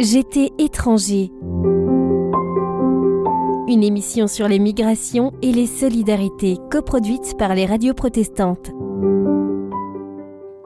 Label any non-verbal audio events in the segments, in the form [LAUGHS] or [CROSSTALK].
J'étais étranger. Une émission sur les migrations et les solidarités coproduite par les radios protestantes.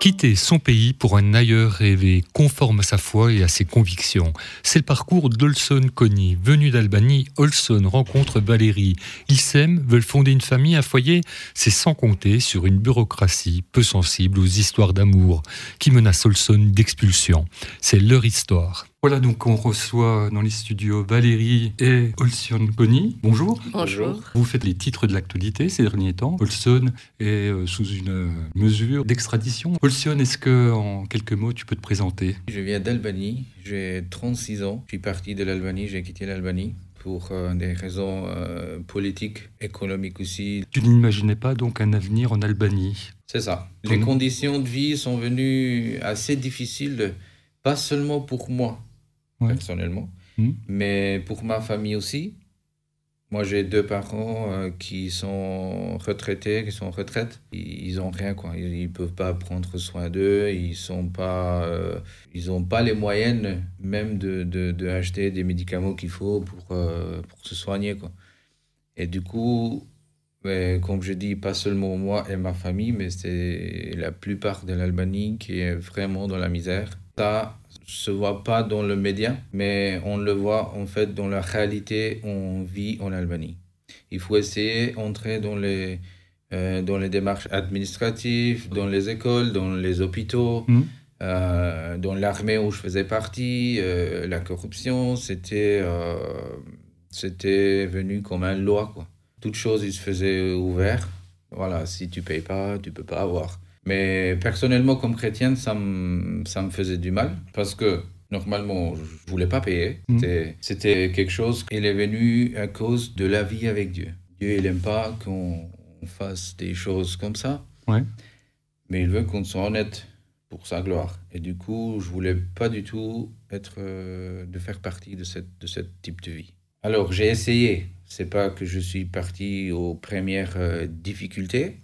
Quitter son pays pour un ailleurs rêvé, conforme à sa foi et à ses convictions. C'est le parcours d'Olson Conny. Venu d'Albanie, Olson rencontre Valérie. Ils s'aiment, veulent fonder une famille, un foyer. C'est sans compter sur une bureaucratie peu sensible aux histoires d'amour qui menacent Olson d'expulsion. C'est leur histoire. Voilà, donc on reçoit dans les studios Valérie et Olson Conny. Bonjour. Bonjour. Vous faites les titres de l'actualité ces derniers temps. Olson est euh, sous une euh, mesure d'extradition. Olson, est-ce que en quelques mots tu peux te présenter? Je viens d'Albanie, j'ai 36 ans. Je suis parti de l'Albanie, j'ai quitté l'Albanie pour euh, des raisons euh, politiques, économiques aussi. Tu n'imaginais pas donc un avenir en Albanie? C'est ça. Les conditions de vie sont venues assez difficiles, pas seulement pour moi, Ouais. personnellement, Mhm. mais pour ma famille aussi. Moi, j'ai deux parents euh, qui sont retraités, qui sont en retraite. Ils ils ont rien, quoi. Ils, ils peuvent pas prendre soin d'eux. Ils sont pas, euh, ils ont pas les moyens même de, de, de acheter des médicaments qu'il faut pour, euh, pour se soigner, quoi. Et du coup, ouais, comme je dis, pas seulement moi et ma famille, mais c'est la plupart de l'Albanie qui est vraiment dans la misère. Ça se voit pas dans le média, mais on le voit en fait dans la réalité on vit en Albanie. Il faut essayer d'entrer dans les, euh, dans les démarches administratives, dans les écoles, dans les hôpitaux, Mhm. euh, dans l'armée où je faisais partie. euh, la corruption, c'était c'était venu comme une loi. Quoi. Toute chose, il se faisait ouvert. Voilà, si tu payes pas, tu peux pas avoir. Mais personnellement, comme chrétienne, ça me, ça me faisait du mal parce que normalement, je voulais pas payer. Mhm. C'était- quelque chose qui est venu à cause de la vie avec Dieu. Dieu, il aime pas qu'on fasse des choses comme ça, Ouais. mais il veut qu'on soit honnête pour sa gloire. Et du coup, je voulais pas du tout être, euh, de faire partie de cette, de ce type de vie. Alors, j'ai essayé. C'est pas que je suis parti aux premières euh, difficultés.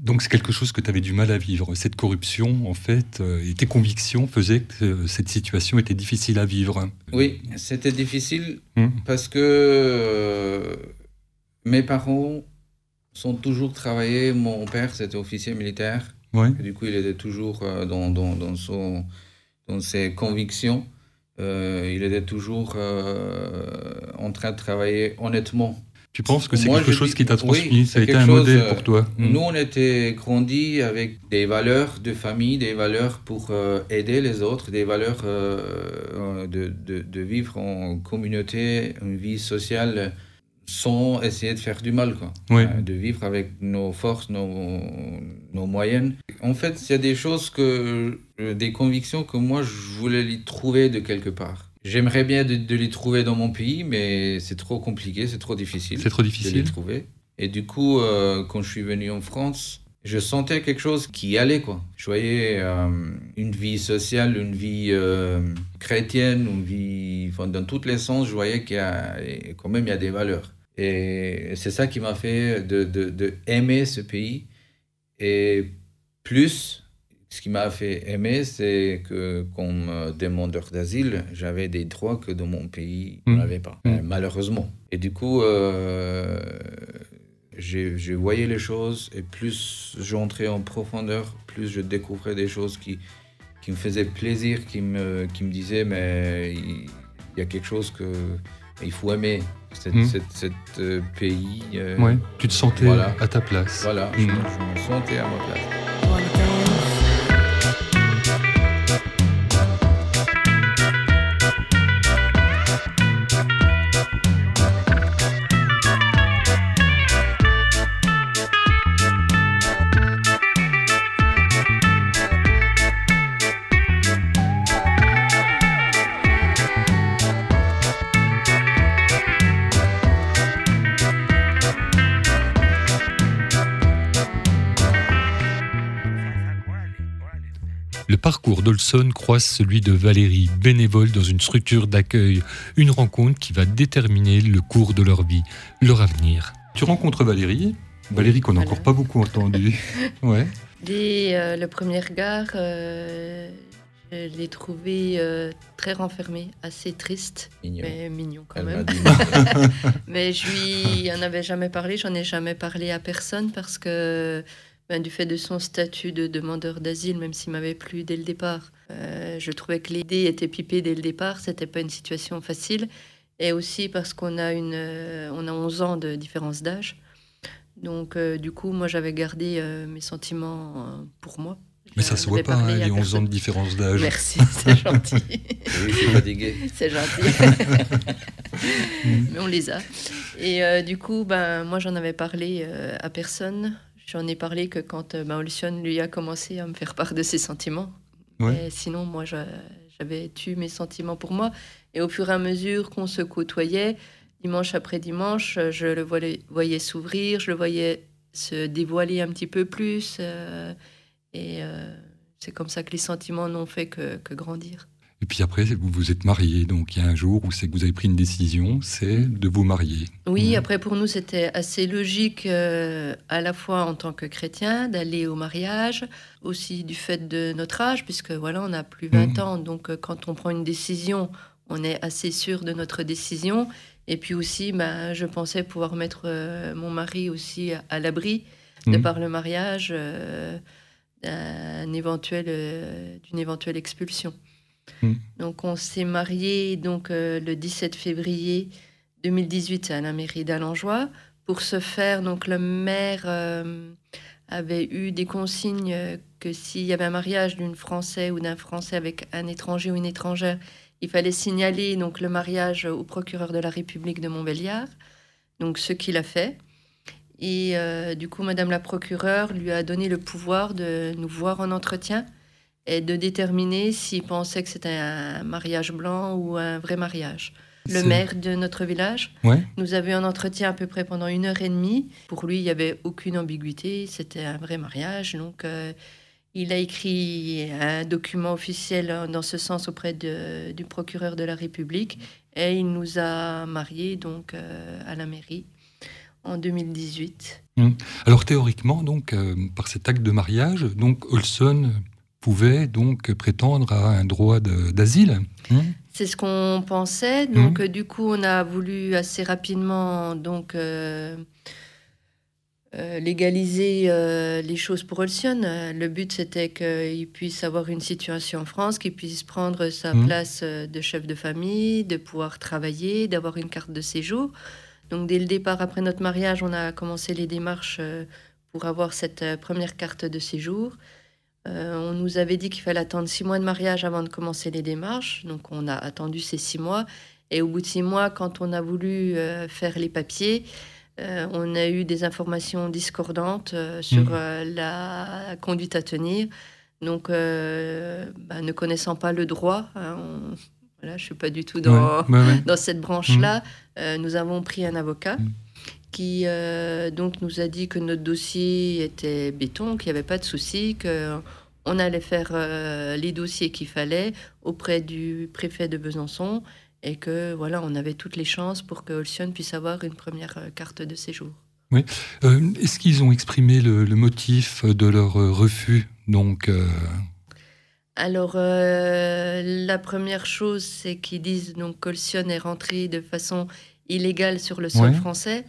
Donc c'est quelque chose que tu avais du mal à vivre. Cette corruption, en fait, euh, et tes convictions faisaient que euh, cette situation était difficile à vivre. Oui, c'était difficile Mhm. parce que mes parents sont toujours travaillés. Mon père, c'était officier militaire. Ouais. Du coup, il était toujours dans, dans, dans, son, dans ses convictions. Euh, il était toujours euh, en train de travailler honnêtement. Tu penses que c'est quelque chose dis- qui t'a oui, transmis Ça a été un chose, modèle euh, pour toi? Mhm. Nous, on était grandis avec des valeurs de famille, des valeurs pour euh, aider les autres, des valeurs euh, de, de, de vivre en communauté, une vie sociale sans essayer de faire du mal, quoi. Euh, de vivre avec nos forces, nos, nos moyennes. En fait, il y a des choses que, des convictions que moi, je voulais les trouver de quelque part. J'aimerais bien de, de les trouver dans mon pays, mais c'est trop compliqué, c'est trop difficile C'est trop de les difficile. trouver. Et du coup, euh, quand je suis venu en France, je sentais quelque chose qui allait, quoi. Je voyais euh, une vie sociale, une vie euh, chrétienne, une vie... Enfin, dans tous les sens, je voyais qu'il y a... quand même, il y a des valeurs. Et c'est ça qui m'a fait de, de, de aimer ce pays. Et plus, ce qui m'a fait aimer, c'est que comme euh, demandeur d'asile, j'avais des droits que dans mon pays, on Mm. n'avait pas, Mm. euh, malheureusement. Et du coup, euh, j'ai voyé les choses et plus j'entrais en profondeur, plus je découvrais des choses qui, qui me faisaient plaisir, qui me, qui me disaient, mais il, y a quelque chose que il faut aimer, cet, Mm. cet, euh, pays. euh, Ouais. Tu te sentais Voilà. à ta place. Voilà, je, Mm. je me sentais à ma place. Parcours d'Olson croise celui de Valérie, bénévole dans une structure d'accueil. Une rencontre qui va déterminer le cours de leur vie, leur avenir. Tu rencontres Valérie, Valérie qu'on n'a Voilà. encore pas beaucoup entendu. [LAUGHS] Ouais. Dès euh, le premier regard, euh, Je l'ai trouvé euh, très renfermé, assez triste, Mignon. mais mignon quand Elle même. dit. [LAUGHS] Mais je lui en avais jamais parlé, j'en ai jamais parlé à personne parce que ben, du fait de son statut de demandeur d'asile, même s'il m'avait plu dès le départ, euh, je trouvais que l'idée était pipée dès le départ, c'était pas une situation facile. Et aussi parce qu'on a, une, euh, on a 11 ans de différence d'âge. Donc euh, du coup, moi j'avais gardé euh, mes sentiments euh, pour moi. Mais ça se voit pas, hein, les 11 ans de différence d'âge. Merci, c'est gentil. [LAUGHS] Oui, suis fatigué. C'est gentil. [LAUGHS] Mais on les a. Et euh, du coup, ben, moi, j'en avais parlé euh, à personne. J'en ai parlé que quand ben, lui a commencé à me faire part de ses sentiments. Ouais. Et sinon, moi, j'avais tué mes sentiments pour moi. Et au fur et à mesure qu'on se côtoyait, dimanche après dimanche, euh, je le voyais, voyais s'ouvrir, je le voyais se dévoiler un petit peu plus. euh, et euh, c'est comme ça que les sentiments n'ont fait que, que grandir. Et puis après, vous vous êtes marié, donc il y a un jour où c'est que vous avez pris une décision, c'est de vous marier. Oui, après pour nous c'était assez logique euh, à la fois en tant que chrétien d'aller au mariage, aussi du fait de notre âge, puisque voilà, on a plus 20 Mhm. ans, donc euh, quand on prend une décision, on est assez sûr de notre décision. Et puis aussi, ben, je pensais pouvoir mettre euh, mon mari aussi à, à l'abri de Mhm. par le mariage d'une éventuelle expulsion. Mhm. Donc on s'est mariés donc euh, le 17 février 2018 à la mairie d'Alenjoie. Pour ce faire, donc le maire euh, avait eu des consignes euh, que s'il y avait un mariage d'une Français ou d'un Français avec un étranger ou une étrangère, il fallait signaler donc le mariage au procureur de la République de Montbéliard. Donc ce qu'il a fait. Et du coup, Madame la procureure lui a donné le pouvoir de nous voir en entretien et de déterminer s'il pensait que c'était un mariage blanc ou un vrai mariage. Le maire de notre village Ouais. nous avait un entretien à peu près pendant une heure et demie. Pour lui, il n'y avait aucune ambiguïté, c'était un vrai mariage. Donc, euh, il a écrit un document officiel dans ce sens auprès de- du procureur de la République et il nous a mariés donc euh, à la mairie en 2018. Alors théoriquement, donc, euh, par cet acte de mariage, donc Olson pouvait donc prétendre à un droit d'asile. hein C'est ce qu'on pensait. Donc, euh, du coup, on a voulu assez rapidement donc euh, euh, légaliser euh, les choses pour Olsion. Le but, c'était qu'il puisse avoir une situation en France, qu'il puisse prendre sa Mhm. place de chef de famille, de pouvoir travailler, d'avoir une carte de séjour. Donc, dès le départ, après notre mariage, on a commencé les démarches pour avoir cette première carte de séjour. Euh, on nous avait dit qu'il fallait attendre six mois de mariage avant de commencer les démarches. Donc, on a attendu ces six mois. Et au bout de six mois, quand on a voulu euh, faire les papiers, euh, on a eu des informations discordantes euh, sur euh, la conduite à tenir. Donc, bah, ne connaissant pas le droit, hein, on- voilà, je ne suis pas du tout dans, Ouais, ouais, ouais. [LAUGHS] dans cette branche-là, euh, nous avons pris un avocat Mm. Qui euh, donc nous a dit que notre dossier était béton, qu'il n'y avait pas de souci, qu'on allait faire euh, les dossiers qu'il fallait auprès du préfet de Besançon et que voilà, on avait toutes les chances pour que Olsion puisse avoir une première euh, carte de séjour. Euh, Est-ce qu'ils ont exprimé le, le motif de leur refus donc, Alors, euh, la première chose, c'est qu'ils disent donc qu'Olsion est rentré de façon illégale sur le sol Ouais. français,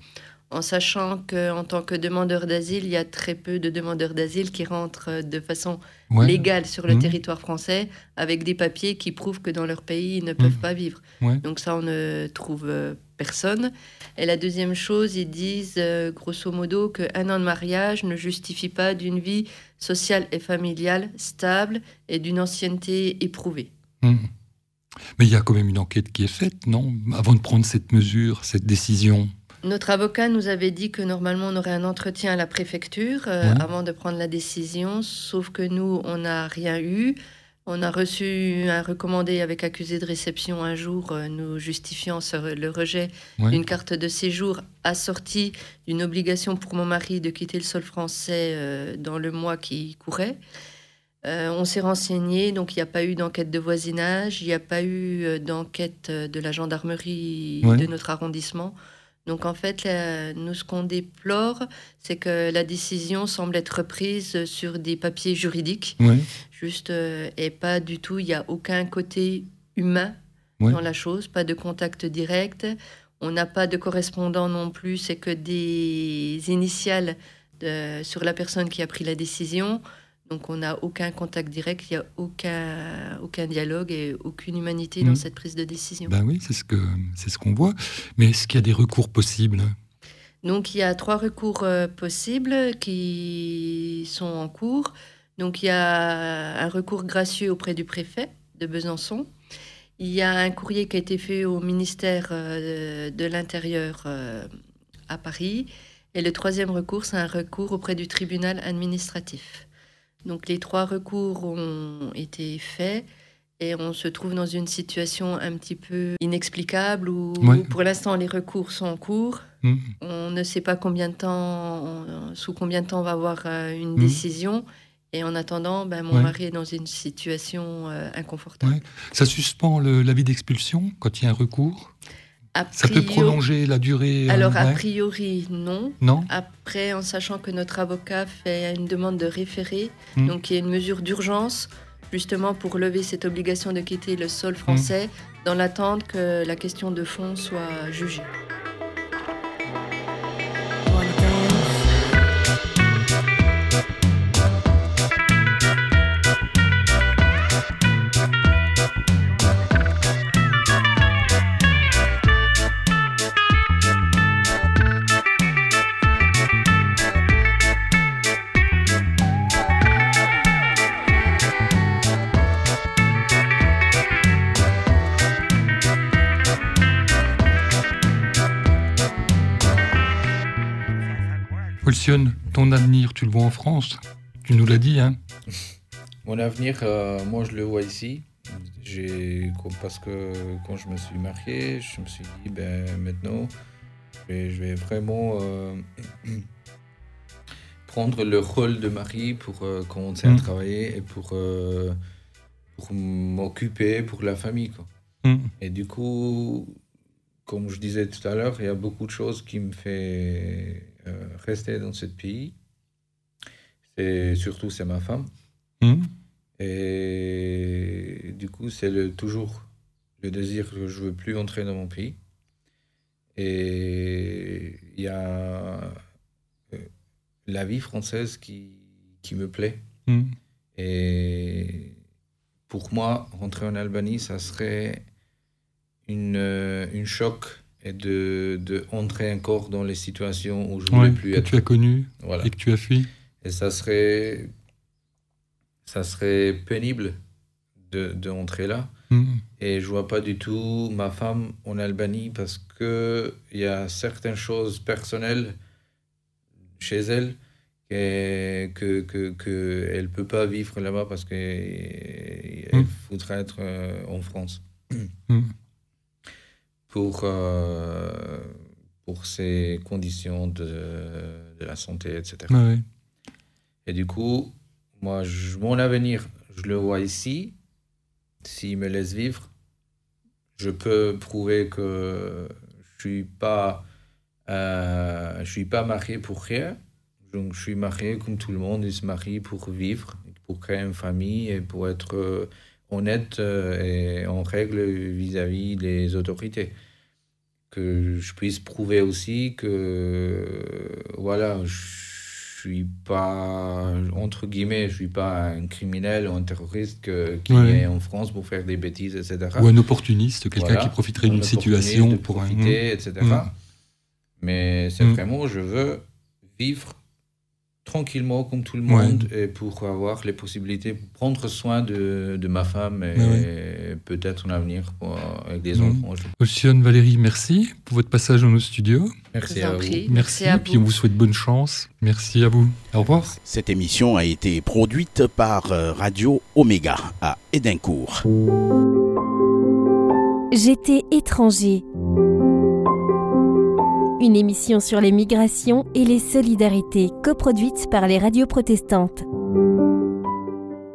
en sachant qu'en tant que demandeur d'asile, il y a très peu de demandeurs d'asile qui rentrent euh, de façon ouais, légale sur le Mhm. territoire français avec des papiers qui prouvent que dans leur pays, ils ne peuvent Mhm. pas vivre. Ouais. Donc ça, on ne trouve euh, personne. Et la deuxième chose, ils disent euh, grosso modo qu'un an de mariage ne justifie pas d'une vie sociale et familiale stable et d'une ancienneté éprouvée. hum. Mais il y a quand même une enquête qui est faite, non? Avant de prendre cette mesure, cette décision. Notre avocat nous avait dit que normalement on aurait un entretien à la préfecture euh, avant de prendre la décision, sauf que nous, on n'a rien eu. On a reçu un recommandé avec accusé de réception un jour, euh, nous justifiant le rejet d'une carte de séjour assortie d'une obligation pour mon mari de quitter le sol français euh, dans le mois qui courait. Euh, on s'est renseigné, donc il n'y a pas eu d'enquête de voisinage, il n'y a pas eu d'enquête de la gendarmerie Ouais. de notre arrondissement. Donc en fait, nous, ce qu'on déplore, c'est que la décision semble être prise sur des papiers juridiques, juste, euh, et pas du tout, il n'y a aucun côté humain dans la chose, pas de contact direct. On n'a pas de correspondant non plus, c'est que des initiales sur la personne qui a pris la décision. Donc on n'a aucun contact direct, il n'y a aucun, aucun dialogue et aucune humanité dans mm. cette prise de décision. Ben oui, c'est ce qu'on ce qu'on voit. Mais est-ce qu'il y a des recours possibles? Donc il y a trois recours euh, possibles qui sont en cours. Donc il y a un recours gracieux auprès du préfet de Besançon. Il y a un courrier qui a été fait au ministère euh, de l'Intérieur euh, à Paris. Et le troisième recours, c'est un recours auprès du tribunal administratif. Donc les trois recours ont été faits et on se trouve dans une situation un petit peu inexplicable où, pour l'instant les recours sont en cours. Mm. On ne sait pas combien de temps, sous combien de temps on va avoir euh, une mm. décision. Et en attendant, ben, mon mari est dans une situation euh, inconfortable. Ça suspend l'avis d'expulsion quand il y a un recours? Ça peut prolonger la durée euh, Alors, a priori, non. Non. Après, en sachant que notre avocat fait une demande de référé, hmm. donc il y a une mesure d'urgence, justement pour lever cette obligation de quitter le sol français, hmm. dans l'attente que la question de fond soit jugée. Ton avenir, tu le vois en France Tu nous l'as dit, hein Mon avenir, euh, moi, je le vois ici. Parce que quand je me suis marié, je me suis dit, ben maintenant, je vais, vraiment euh, [CLEARS THROAT] prendre le rôle de mari pour euh, commencer à mm. travailler et pour, pour m'occuper pour la famille. Quoi. Mm. Et du coup, comme je disais tout à l'heure, il y a beaucoup de choses qui me fait euh, rester dans ce pays. Et surtout, c'est ma femme. Hmm. Et du coup, c'est le, toujours le désir que je veux plus entrer dans mon pays. Et il y a euh, la vie française qui, qui me plaît. Hmm. Et pour moi, rentrer en Albanie, ça serait une, euh, une choc et de, de entrer encore dans les situations où je ne voulais plus que être. tu as connu et que tu as fui. Et ça serait, ça serait pénible de, de entrer là. Mm. Et je vois pas du tout ma femme en Albanie parce que il y a certaines choses personnelles chez elle que que, que, elle peut pas vivre là-bas parce qu'elle mm. voudrait être euh, en France. Mm pour, euh, pour ses conditions de, de, la santé, etc. Et du coup, moi, mon avenir, je le vois ici. S'il me laisse vivre, je peux prouver que je suis pas, euh, je suis pas marié pour rien. Donc, je suis marié comme tout le monde. Il se marie pour vivre, pour créer une famille et pour être euh, honnête et en règle vis-à-vis -vis des autorités que je puisse prouver aussi que voilà, je suis pas entre guillemets, je suis pas un criminel ou un terroriste qui est en France pour faire des bêtises, etc. Ou un opportuniste, quelqu'un qui profiterait d'une situation pour profiter, etc. Mm. Mais c'est mm. vraiment, je veux vivre tranquillement comme tout le monde et pour avoir les possibilités, pour prendre soin de, de ma femme et peut-être un avenir avec des mmh. enfants. Oceane Valérie, merci pour votre passage dans nos studios. Merci à vous. Merci, et puis on vous souhaite bonne chance. Merci à vous. Au revoir. Cette émission a été produite par euh, Radio Oméga à Édincourt. J'étais étranger une émission sur les migrations et les solidarités coproduite par les radios protestantes.